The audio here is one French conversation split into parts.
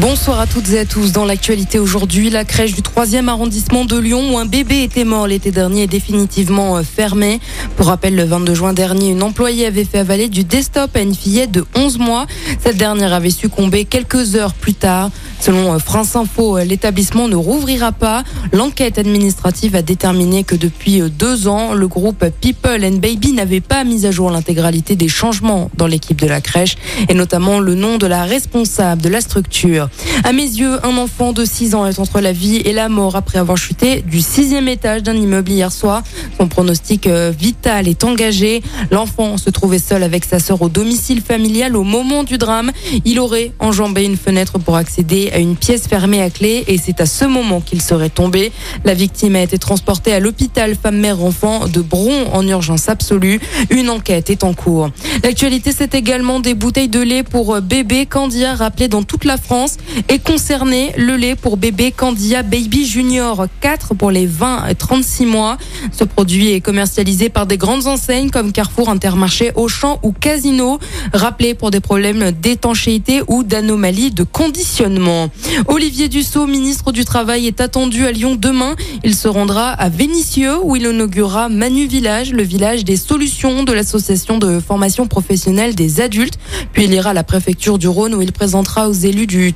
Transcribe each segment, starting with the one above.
Bonsoir à toutes et à tous. Dans l'actualité aujourd'hui, la crèche du 3e arrondissement de Lyon où un bébé était mort l'été dernier est définitivement euh, fermée. Pour rappel, le 22 juin dernier, une employée avait fait avaler du desktop à une fillette de 11 mois. Cette dernière avait succombé quelques heures plus tard. Selon euh, France Info, euh, l'établissement ne rouvrira pas. L'enquête administrative a déterminé que depuis deux ans, le groupe People and Baby n'avait pas mis à jour l'intégralité des changements dans l'équipe de la crèche et notamment le nom de la responsable de la structure. À mes yeux, un enfant de 6 ans est entre la vie et la mort après avoir chuté du sixième étage d'un immeuble hier soir. Son pronostic euh, vital est engagé. L'enfant se trouvait seul avec sa sœur au domicile familial au moment du drame. Il aurait enjambé une fenêtre pour accéder à une pièce fermée à clé et c'est à ce moment qu'il serait tombé. La victime a été transportée à l'hôpital femme-mère-enfant de Bron en urgence absolue. Une enquête est en cours. L'actualité, c'est également des bouteilles de lait pour bébé Candia rappelées dans toute la France est concerné. Le lait pour bébé Candia Baby Junior 4 pour les 20 et 36 mois. Ce produit est commercialisé par des grandes enseignes comme Carrefour, Intermarché, Auchan ou Casino. Rappelé pour des problèmes d'étanchéité ou d'anomalies de conditionnement. Olivier Dussault, ministre du Travail, est attendu à Lyon demain. Il se rendra à Vénissieux où il inaugurera Manu Village, le village des solutions de l'association de formation professionnelle des adultes. Puis il ira à la préfecture du Rhône où il présentera aux élus du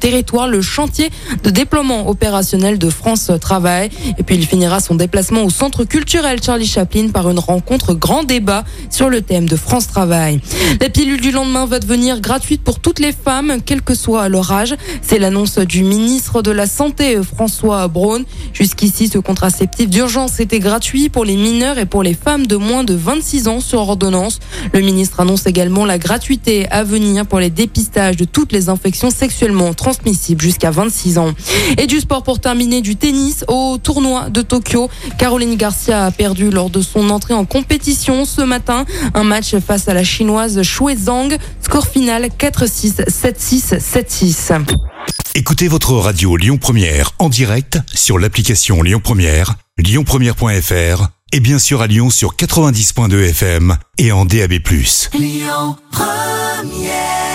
le chantier de déploiement opérationnel de France Travail. Et puis il finira son déplacement au centre culturel Charlie Chaplin par une rencontre grand débat sur le thème de France Travail. La pilule du lendemain va devenir gratuite pour toutes les femmes, quel que soit leur âge. C'est l'annonce du ministre de la Santé, François Braun. Jusqu'ici, ce contraceptif d'urgence était gratuit pour les mineurs et pour les femmes de moins de 26 ans sur ordonnance. Le ministre annonce également la gratuité à venir pour les dépistages de toutes les infections sexuellement transmissibles transmissible jusqu'à 26 ans. Et du sport pour terminer du tennis au tournoi de Tokyo. Caroline Garcia a perdu lors de son entrée en compétition ce matin. Un match face à la chinoise Shui Zhang. Score final 4-6, 7-6, 7-6. Écoutez votre radio Lyon Première en direct sur l'application Lyon Première, lyonpremière.fr et bien sûr à Lyon sur 90.2 FM et en DAB+. Lyon Première